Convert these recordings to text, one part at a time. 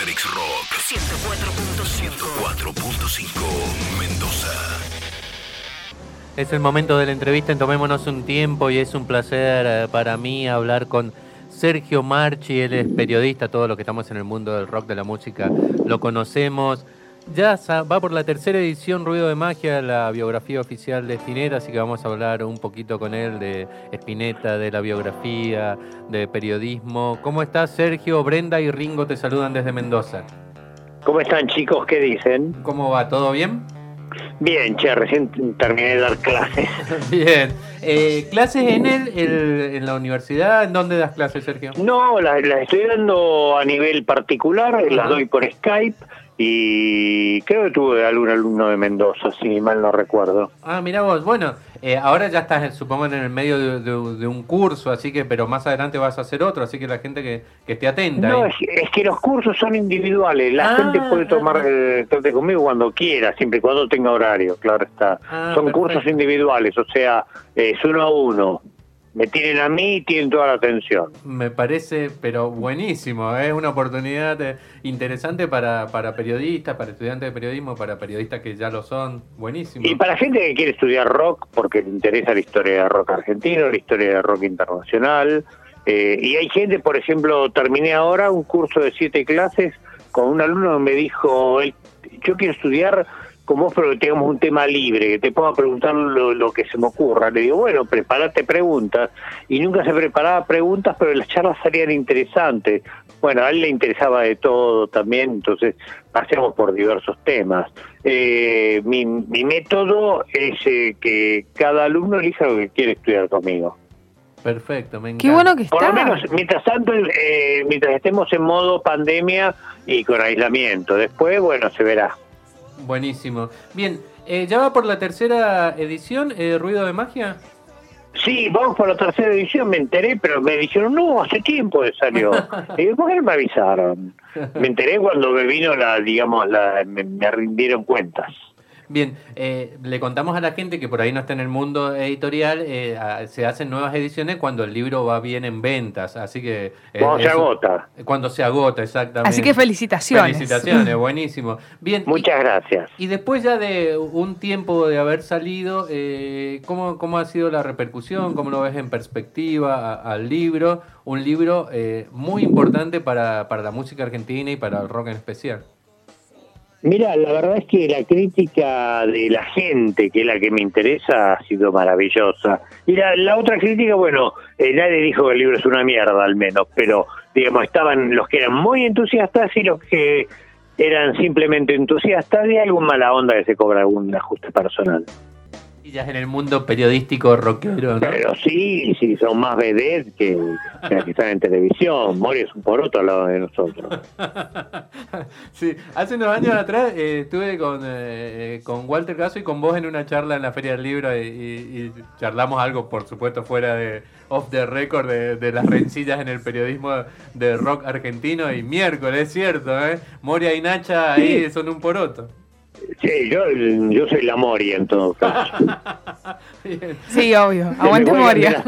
Asterix Rock 104.5 Mendoza. Es el momento de la entrevista, tomémonos un tiempo y es un placer eh, para mí hablar con Sergio Marchi, él es periodista, todos los que estamos en el mundo del rock, de la música, lo conocemos. Ya va por la tercera edición Ruido de Magia, la biografía oficial de Spinetta, así que vamos a hablar un poquito con él de Spinetta, de la biografía, de periodismo. ¿Cómo estás, Sergio? Brenda y Ringo te saludan desde Mendoza. ¿Cómo están, chicos? ¿Qué dicen? ¿Cómo va? ¿Todo bien? Bien, che, recién terminé de dar clases. bien. Eh, ¿Clases en el, en la universidad? ¿En dónde das clases, Sergio? No, las, estoy dando a nivel particular, las doy por Skype y creo que tuve algún alumno de Mendoza, si mal no recuerdo. Ah, mira vos, bueno, eh, ahora ya estás, supongo, en el medio de, un curso, así que, pero más adelante vas a hacer otro, así que la gente que, esté atenta. No, es, que los cursos son individuales, la gente ah, puede tomar eh, conmigo cuando quiera, siempre y cuando tenga horario, claro está. Ah, son cursos individuales, o sea, es uno a uno me tienen a mí y tienen toda la atención. Me parece, pero buenísimo, es ¿eh? una oportunidad eh, interesante para, para periodistas, para estudiantes de periodismo, para periodistas que ya lo son, buenísimo. Y para gente que quiere estudiar rock, porque le interesa la historia de rock argentino, la historia de rock internacional. Eh, y hay gente, por ejemplo, terminé ahora un curso de siete clases con un alumno que me dijo, yo quiero estudiar como vos, pero que tengamos un tema libre, que te pueda preguntar lo, que se me ocurra. Le digo, bueno, prepárate preguntas. Y nunca se preparaba preguntas, pero las charlas salían interesantes. Bueno, a él le interesaba de todo también, entonces pasemos por diversos temas. Eh, mi, método es eh, que cada alumno elija lo que quiere estudiar conmigo. Perfecto, me encanta. Qué bueno que está. Por lo menos, mientras tanto, eh, mientras estemos en modo pandemia y con aislamiento. Después, bueno, se verá. Buenísimo. Bien, eh, ¿ya va por la tercera edición, eh, Ruido de Magia? Sí, vamos por la tercera edición, me enteré, pero me dijeron, no, hace tiempo que salió. y ¿por qué no me avisaron? Me enteré cuando me vino la, digamos, la, me rindieron cuentas. Bien, eh, le contamos a la gente que por ahí no está en el mundo editorial, eh, se hacen nuevas ediciones cuando el libro va bien en ventas, así que... Eh, cuando se agota. Cuando se agota, exactamente. Así que felicitaciones. Felicitaciones, buenísimo. Bien. Muchas gracias. Y después ya de un tiempo de haber salido, ¿cómo, ¿cómo ha sido la repercusión? ¿Cómo lo ves en perspectiva al libro? Un libro muy importante para, para la música argentina y para el rock en especial. Mira, la verdad es que la crítica de la gente, que es la que me interesa, ha sido maravillosa. Y la, otra crítica, bueno, eh, nadie dijo que el libro es una mierda al menos, pero digamos, estaban los que eran muy entusiastas y los que eran simplemente entusiastas y algún mala onda que se cobra algún ajuste personal en el mundo periodístico rockero, ¿no? Pero sí, sí, son más vedettes que, que están en televisión. Mori es un poroto al lado de nosotros. sí, hace unos años atrás eh, estuve con, eh, con Walter Gaso y con vos en una charla en la Feria del Libro y, charlamos algo, por supuesto, fuera de off the record de, las rencillas en el periodismo de rock argentino y miércoles, es cierto, ¿eh? Moria y Nacha ahí son un poroto. Sí, yo, yo soy la Moria en todo caso. sí, obvio. Aguante Moria.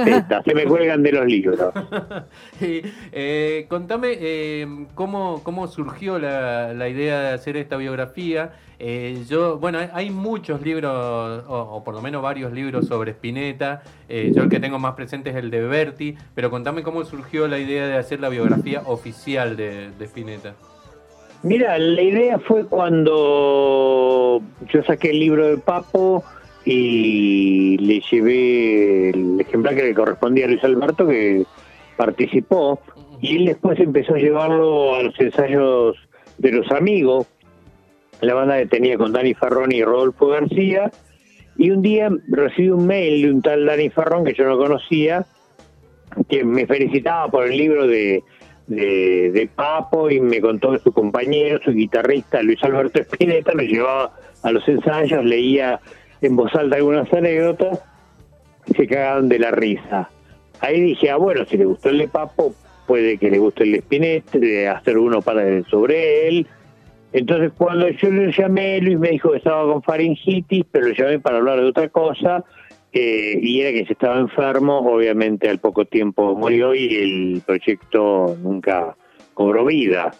se me cuelgan de los libros. eh, contame eh, ¿cómo, cómo surgió la, la, idea de hacer esta biografía. Eh, yo, bueno, hay muchos libros, o, por lo menos varios libros sobre Spinetta. Eh, yo el que tengo más presente es el de Berti, pero contame cómo surgió la idea de hacer la biografía oficial de, de Spinetta. Mira, la idea fue cuando yo saqué el libro de Papo y le llevé el ejemplar que le correspondía a Luis Alberto, que participó, y él después empezó a llevarlo a los ensayos de los amigos, la banda que tenía con Dani Farrón y Rodolfo García, y un día recibí un mail de un tal Dani Farrón que yo no conocía, que me felicitaba por el libro de de, Papo y me contó que su compañero, su guitarrista Luis Alberto Espineta, me llevaba a los ensayos, leía en voz alta algunas anécdotas y se cagaban de la risa. Ahí dije, ah, bueno, si le gustó el de Papo, puede que le guste el de Spinetta, hacer uno para sobre él. Entonces cuando yo le llamé, Luis me dijo que estaba con faringitis, pero lo llamé para hablar de otra cosa eh, y era que se estaba enfermo, obviamente al poco tiempo murió y el proyecto nunca cobró vida.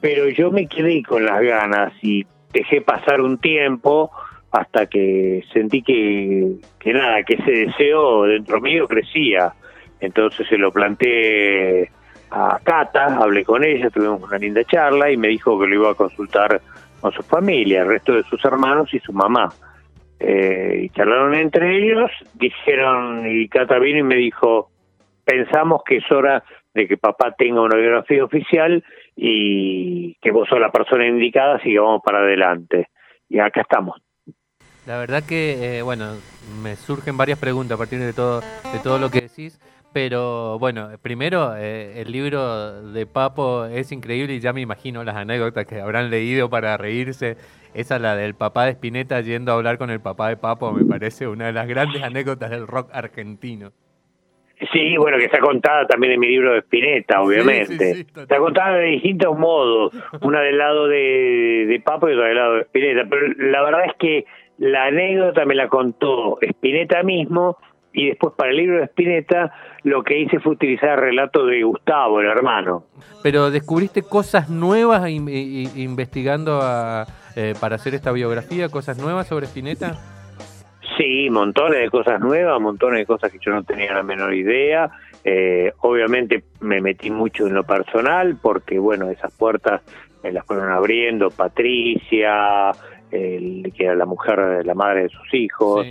pero yo me quedé con las ganas y dejé pasar un tiempo hasta que sentí que, que nada, que ese deseo dentro mío crecía. Entonces se lo planteé a Cata, hablé con ella, tuvimos una linda charla y me dijo que lo iba a consultar con su familia, el resto de sus hermanos y su mamá. Eh, y charlaron entre ellos, dijeron, y Cata vino y me dijo, pensamos que es hora de que papá tenga una biografía oficial y que vos sos la persona indicada, así que vamos para adelante. Y acá estamos. La verdad que, eh, bueno, me surgen varias preguntas a partir de todo, de todo lo que decís. Pero bueno, primero, eh, el libro de Papo es increíble y ya me imagino las anécdotas que habrán leído para reírse. Esa, la del papá de Spinetta yendo a hablar con el papá de Papo, me parece una de las grandes anécdotas del rock argentino. Sí, bueno, que está contada también en mi libro de Spinetta, obviamente. está contada de distintos modos, una del lado de, de Papo y otra del lado de Spinetta. Pero la verdad es que la anécdota me la contó Spinetta mismo y después para el libro de Spinetta lo que hice fue utilizar el relato de Gustavo, el hermano. Pero descubriste cosas nuevas investigando eh, para hacer esta biografía, cosas nuevas sobre Spinetta. Sí, montones de cosas nuevas, montones de cosas que yo no tenía la menor idea. Eh, obviamente me metí mucho en lo personal porque, bueno, esas puertas me las fueron abriendo Patricia, que era la mujer, la madre de sus hijos.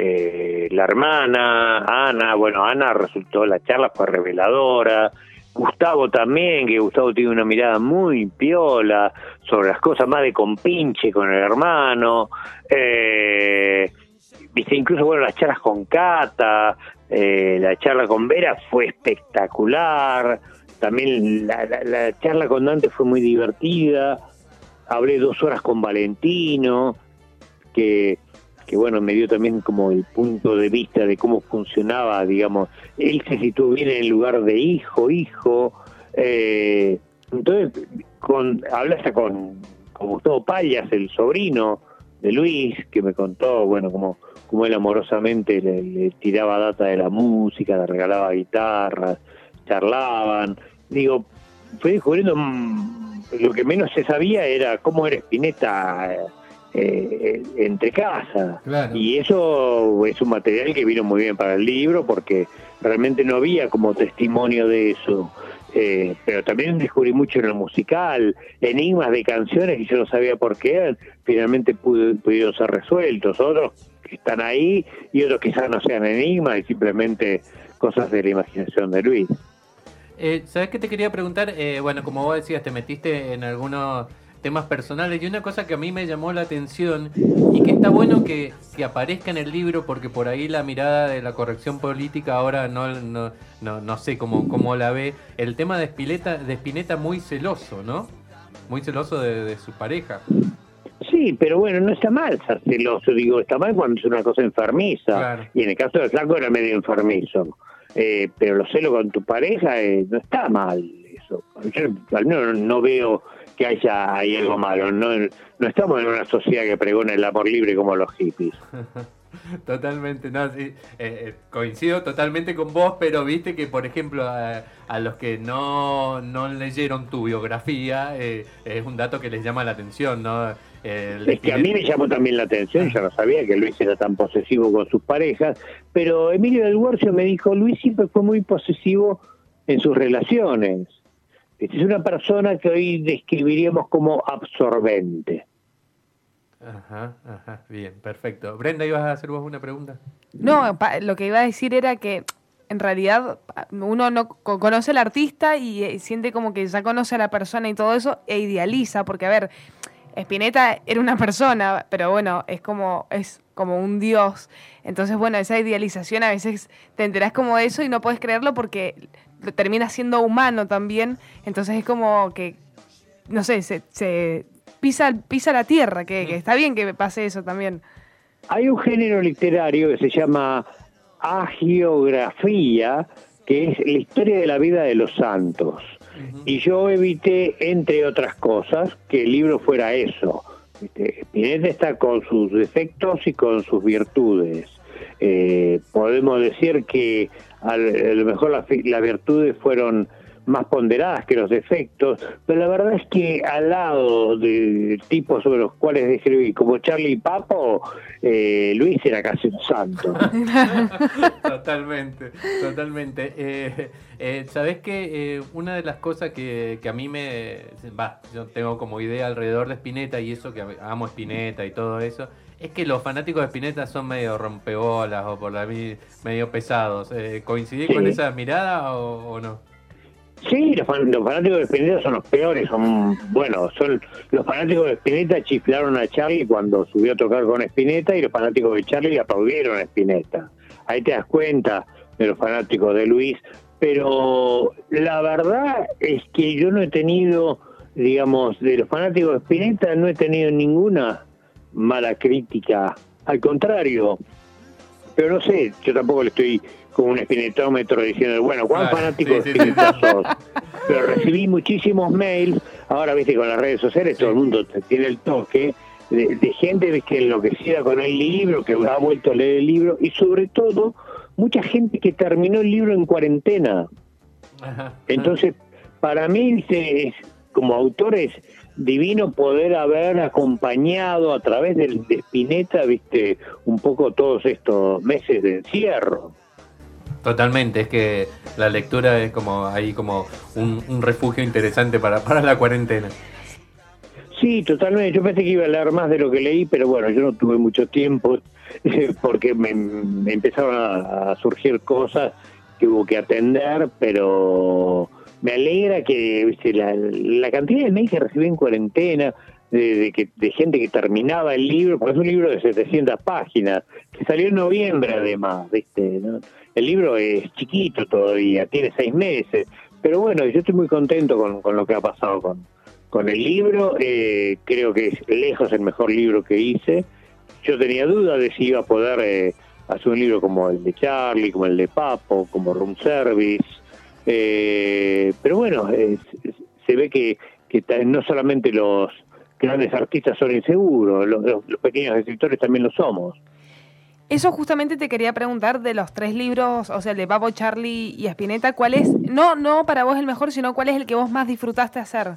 Eh, la hermana, Ana, bueno, Ana resultó, la charla fue reveladora, Gustavo también, que Gustavo tiene una mirada muy piola sobre las cosas más de compinche con el hermano, eh, viste, incluso bueno, las charlas con Cata, eh, la charla con Vera fue espectacular, también la, la charla con Dante fue muy divertida, hablé dos horas con Valentino, que que bueno, me dio también como el punto de vista de cómo funcionaba, digamos, él se situó bien en el lugar de hijo, hijo, eh, entonces con, hablé hasta con, con Gustavo Payas, el sobrino de Luis, que me contó, bueno, cómo, cómo él amorosamente le, tiraba data de la música, le regalaba guitarras, charlaban, digo, fui descubriendo mm, lo que menos se sabía era cómo era Spinetta eh, entre casa. Y eso es un material que vino muy bien para el libro porque realmente no había como testimonio de eso. Eh, pero también descubrí mucho en lo musical, enigmas de canciones y yo no sabía por qué finalmente pudieron ser resueltos. Otros que están ahí y otros quizás no sean enigmas y simplemente cosas de la imaginación de Luis. Eh, ¿Sabes qué te quería preguntar? Eh, bueno, como vos decías, te metiste en algunos temas personales. Y una cosa que a mí me llamó la atención y que está bueno que, aparezca en el libro porque por ahí la mirada de la corrección política ahora no, no, no, sé cómo, cómo la ve. El tema de Spinetta, de Spinetta muy celoso, ¿no? Muy celoso de, su pareja. Sí, pero bueno, no está mal ser celoso, digo, está mal cuando es una cosa enfermiza. Y en el caso de Flaco era medio enfermizo. Eh, pero lo celo con tu pareja eh, no está mal eso. Yo al menos no veo que haya hay algo malo. No, no estamos en una sociedad que pregona el amor libre como los hippies. Totalmente, no, sí, eh, eh, coincido totalmente con vos, pero viste que, por ejemplo, a, los que no, no, leyeron tu biografía, eh, es un dato que les llama la atención, ¿no? es que a mí me llamó también la atención, yo no sabía que Luis era tan posesivo con sus parejas, pero Emilio del Guercio me dijo, Luis siempre fue muy posesivo en sus relaciones. Es una persona que hoy describiríamos como absorbente. Ajá, ajá, bien, perfecto. Brenda, ¿ibas a hacer vos una pregunta? No, lo que iba a decir era que en realidad uno no conoce al artista y eh, siente como que ya conoce a la persona y todo eso e idealiza, porque a ver, Spinetta era una persona, pero bueno, es como, es como un dios. Entonces, bueno, esa idealización a veces te enterás como de eso y no puedes creerlo porque termina siendo humano también. Entonces es como que, no sé, se, pisa, pisa la tierra, que, que, está bien que pase eso también. Hay un género literario que se llama agiografía, que es la historia de la vida de los santos. Y yo evité, entre otras cosas, que el libro fuera eso. Spinetta está con sus defectos y con sus virtudes. Eh, podemos decir que a lo mejor las, virtudes fueron más ponderadas que los defectos, pero la verdad es que al lado de tipos sobre los cuales escribí, como Charlie y Papo, eh, Luis era casi un santo. totalmente, totalmente. Eh, eh, Sabes que eh, una de las cosas que, que a mí me. Va, yo tengo como idea alrededor de Spinetta y eso, que amo Spinetta y todo eso, es que los fanáticos de Spinetta son medio rompebolas o por la medio pesados. Eh, ¿Coincidís con esa mirada o, o no? Sí, los, fanáticos de Spinetta son los peores, son, bueno, son los fanáticos de Spinetta chiflaron a Charlie cuando subió a tocar con Spinetta y los fanáticos de Charlie aplaudieron a Spinetta. Ahí te das cuenta de los fanáticos de Luis, pero la verdad es que yo no he tenido, digamos, de los fanáticos de Spinetta no he tenido ninguna mala crítica, al contrario, pero no sé, yo tampoco le estoy con un espinetómetro diciendo, bueno, ¿cuán fanático de Spinetta sos? Pero recibí muchísimos mails, ahora viste con las redes sociales todo el mundo tiene el toque, de, gente que enloquecida con el libro, que ha vuelto a leer el libro, y sobre todo mucha gente que terminó el libro en cuarentena. Entonces, para mí, como autor es divino poder haber acompañado a través del, de Spinetta, viste, un poco todos estos meses de encierro. Totalmente, es que la lectura es como ahí como un, refugio interesante para, para la cuarentena. Sí, totalmente. Yo pensé que iba a leer más de lo que leí, pero bueno, yo no tuve mucho tiempo porque me, empezaron a, surgir cosas que hubo que atender, pero me alegra que ¿viste? La, cantidad de mails que recibí en cuarentena, de, que, de gente que terminaba el libro, porque es un libro de 700 páginas, que salió en noviembre además, ¿viste? El libro es chiquito todavía, tiene seis meses, pero bueno, yo estoy muy contento con, lo que ha pasado con, el libro, eh, creo que es lejos el mejor libro que hice, yo tenía duda de si iba a poder eh, hacer un libro como el de Charlie, como el de Papo, como Room Service, eh, pero bueno, se ve que, que no solamente los grandes artistas son inseguros, los, pequeños escritores también lo somos. Eso justamente te quería preguntar de los tres libros, o sea, el de Papo, Charlie y Spinetta, ¿cuál es, no, no para vos el mejor, sino cuál es el que vos más disfrutaste hacer?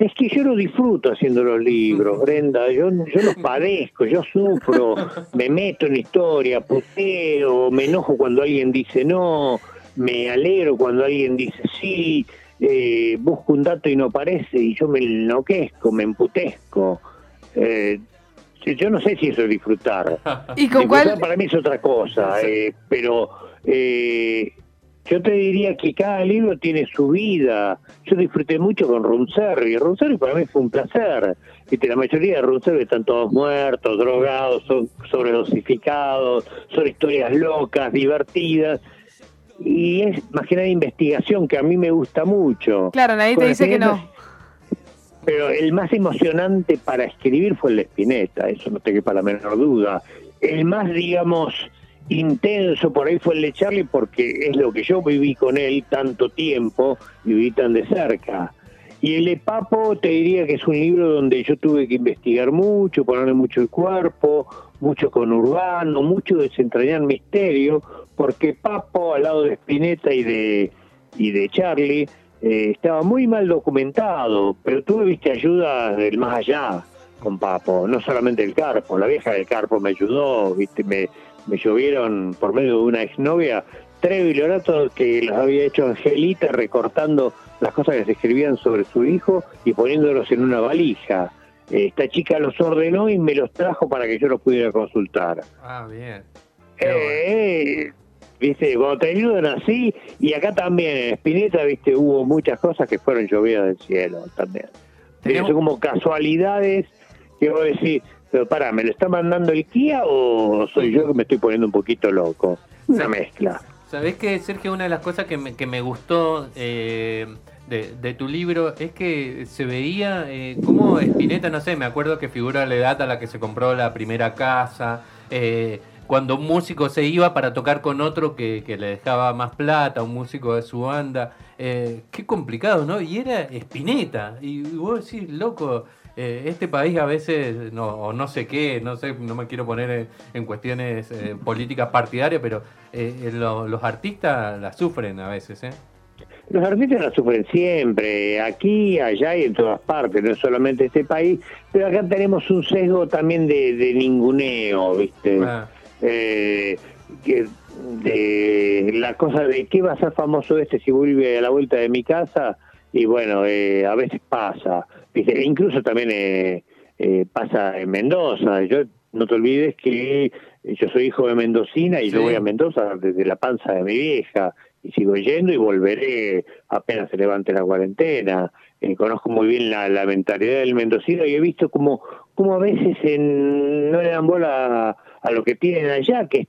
Es que yo lo disfruto haciendo los libros, Brenda. Yo, yo los padezco, yo sufro, me meto en historia, puteo, me enojo cuando alguien dice no, me alegro cuando alguien dice sí, eh, busco un dato y no aparece y yo me enloquezco, me emputezco. Eh, yo no sé si eso es disfrutar. ¿Y con cuál? Para mí es otra cosa, eh, pero eh, yo te diría que cada libro tiene su vida. Yo disfruté mucho con Runservi. Runservi para mí fue un placer. Viste, la mayoría de Runservi están todos muertos, drogados, son sobredosificados, son historias locas, divertidas y es más que nada investigación que a mí me gusta mucho. Claro, nadie te dice que no. Pero el más emocionante para escribir fue el de Spinetta, eso no te quepa la menor duda. El más, digamos, intenso por ahí fue el de Charlie porque es lo que yo viví con él tanto tiempo y viví tan de cerca. Y el de Papo te diría que es un libro donde yo tuve que investigar mucho, ponerle mucho el cuerpo, mucho con Urbano, mucho desentrañar misterio, porque Papo al lado de Spinetta y de, y de Charlie eh, estaba muy mal documentado, pero tuve viste ayuda del más allá con Papo, no solamente el Carpo, la vieja del Carpo me ayudó, viste, me, me llovieron por medio de una exnovia tres biblioratos que los había hecho Angelita recortando las cosas que se escribían sobre su hijo y poniéndolos en una valija. Esta chica los ordenó y me los trajo para que yo los pudiera consultar. Ah, bien. Eh, viste, cuando te ayudan así, y acá también en Espineta, viste, hubo muchas cosas que fueron llovidas del cielo también. Son como casualidades que vos decís, pero para, ¿me lo está mandando el Kia o soy yo que me estoy poniendo un poquito loco? Una mezcla. ¿Sabés que, Sergio, una de las cosas que me, que me gustó eh, de, tu libro es que se veía eh, como Spinetta, no sé, me acuerdo que figura la edad a la que se compró la primera casa, eh, cuando un músico se iba para tocar con otro que, le dejaba más plata, un músico de su banda. Eh, qué complicado, ¿no? Y era Spinetta. Y vos decís, loco, eh, este país a veces, no, o no sé qué, no sé, no me quiero poner en, cuestiones eh, políticas partidarias, pero eh, los artistas la sufren a veces, ¿eh? Los artistas la sufren siempre, aquí, allá y en todas partes, no solamente este país, pero acá tenemos un sesgo también de, de ninguneo, ¿viste? Ah. Eh, que, de la cosa de qué va a ser famoso este si vuelve a la vuelta de mi casa, y bueno, eh, a veces pasa, ¿viste? incluso también eh, eh, pasa en Mendoza. Yo no te olvides que yo soy hijo de mendocina y Sí. yo voy a Mendoza desde la panza de mi vieja y sigo yendo y volveré apenas se levante la cuarentena. Eh, conozco muy bien la, la mentalidad del mendocino y he visto como, como a veces en- no le dan bola a, lo que tienen allá, que es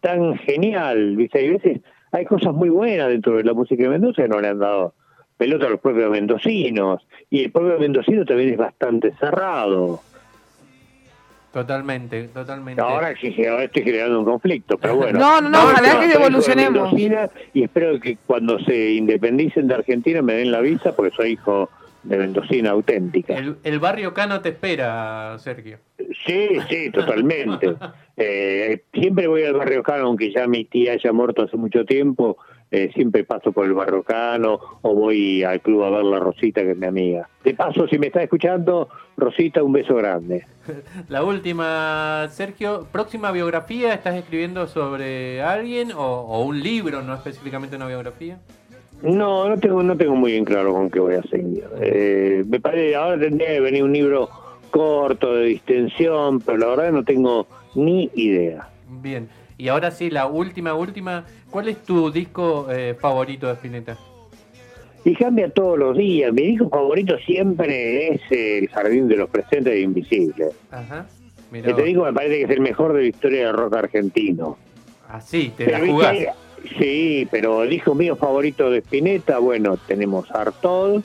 tan genial, ¿viste? Hay veces hay cosas muy buenas dentro de la música de Mendoza que no le han dado pelota a los propios mendocinos y el propio mendocino también es bastante cerrado. Totalmente, totalmente. Ahora estoy generando un conflicto, pero bueno. No, no, no, ojalá yo que soy hijo de evolucionemos. Mendocina Y espero que cuando se independicen de Argentina me den la visa porque soy hijo de mendocina auténtica. El, el barrio Cano te espera, Sergio. Sí, sí, totalmente. Eh, siempre voy al barrio Cano, aunque ya mi tía haya muerto hace mucho tiempo, eh, siempre paso por el barrio Cano o voy al club a ver la Rosita, que es mi amiga. De paso, si me está escuchando, Rosita, un beso grande. La última, Sergio, próxima biografía, ¿estás escribiendo sobre alguien o, o un libro, no específicamente una biografía? No, no tengo, no tengo muy bien claro con qué voy a seguir. Eh, me parece, ahora tendría que venir un libro corto, de distensión, pero la verdad no tengo ni idea. Bien. Y ahora sí, la última, última, ¿cuál es tu disco eh, favorito de Spinetta? Y cambia todos los días. Mi disco favorito siempre es El Jardín de los Presentes e Invisibles. Ajá. Mira, Que te digo, me parece que es el mejor de la historia del rock argentino. así, te Pero, la. Sí, pero el disco mío favorito de Spinetta, bueno, tenemos Artod,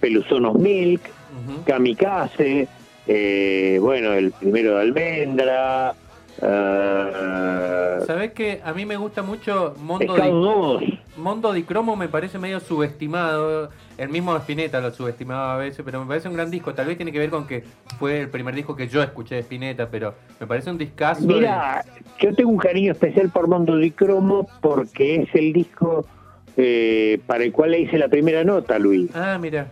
Peluzonos Milk, Ujú. Kamikaze, eh, bueno, el primero de Almendra, eh, ¿Sabés que A mí me gusta mucho Mondo di, 2. Mondo di Cromo, me parece medio subestimado. El mismo Spinetta lo subestimaba a veces, pero me parece un gran disco. Tal vez tiene que ver con que fue el primer disco que yo escuché de Spinetta, pero me parece un discazo. de- Mira, yo tengo un cariño especial por Mondo di Cromo porque es el disco eh, para el cual le hice la primera nota, Luis. Ah, mira.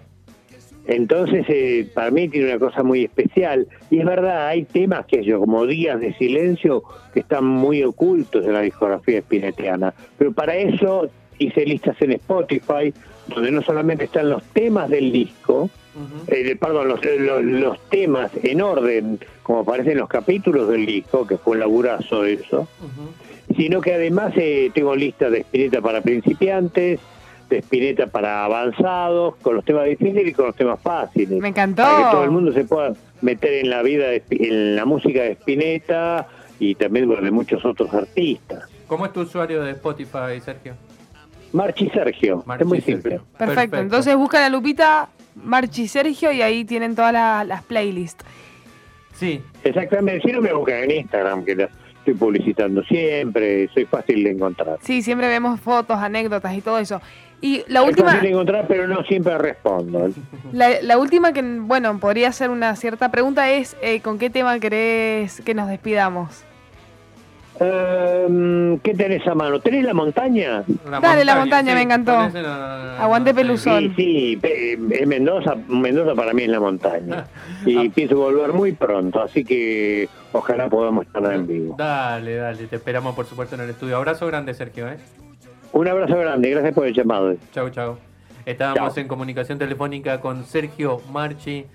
Entonces, eh, para mí tiene una cosa muy especial. Y es verdad, hay temas que yo, como Días de Silencio, que están muy ocultos en la discografía spinettiana. Pero para eso hice listas en Spotify, donde no solamente están los temas del disco, Ujú. eh, perdón, los, los, los temas en orden, como aparecen en los capítulos del disco, que fue un laburazo eso, sino que además eh, tengo listas de Spinetta para principiantes, de Spinetta para avanzados, con los temas difíciles y con los temas fáciles. Me encantó. Para que todo el mundo se pueda meter en la vida, de en la música de Spinetta y también bueno, de muchos otros artistas. ¿Cómo es tu usuario de Spotify, Sergio? Marchi Sergio, Marchi es muy Sergio. simple. Perfecto. Entonces buscan a Lupita, Marchi Sergio y ahí tienen todas la- las playlists. Sí, Exactamente, si no me buscan en Instagram, que la estoy publicitando siempre, soy fácil de encontrar. Sí, siempre vemos fotos, anécdotas y todo eso. Y la Soy última, fácil de encontrar, pero no siempre respondo. la, la última que, bueno, podría ser una cierta pregunta es, eh, ¿con qué tema querés que nos despidamos? Em, ¿Qué tenés a mano? ¿Tenés la montaña? Dale, la montaña, me encantó. no- Aguante Peluzón. Sí, sí, es Mendoza, Mendoza para mí es la montaña. Y Ah. pienso volver muy pronto, así que ojalá podamos estar en vivo. Dale, dale, te esperamos por supuesto en el estudio. Abrazo grande, Sergio, ¿eh? Un abrazo grande, gracias por el llamado. Chau, chau. Estábamos Chau. en comunicación telefónica con Sergio Marchi,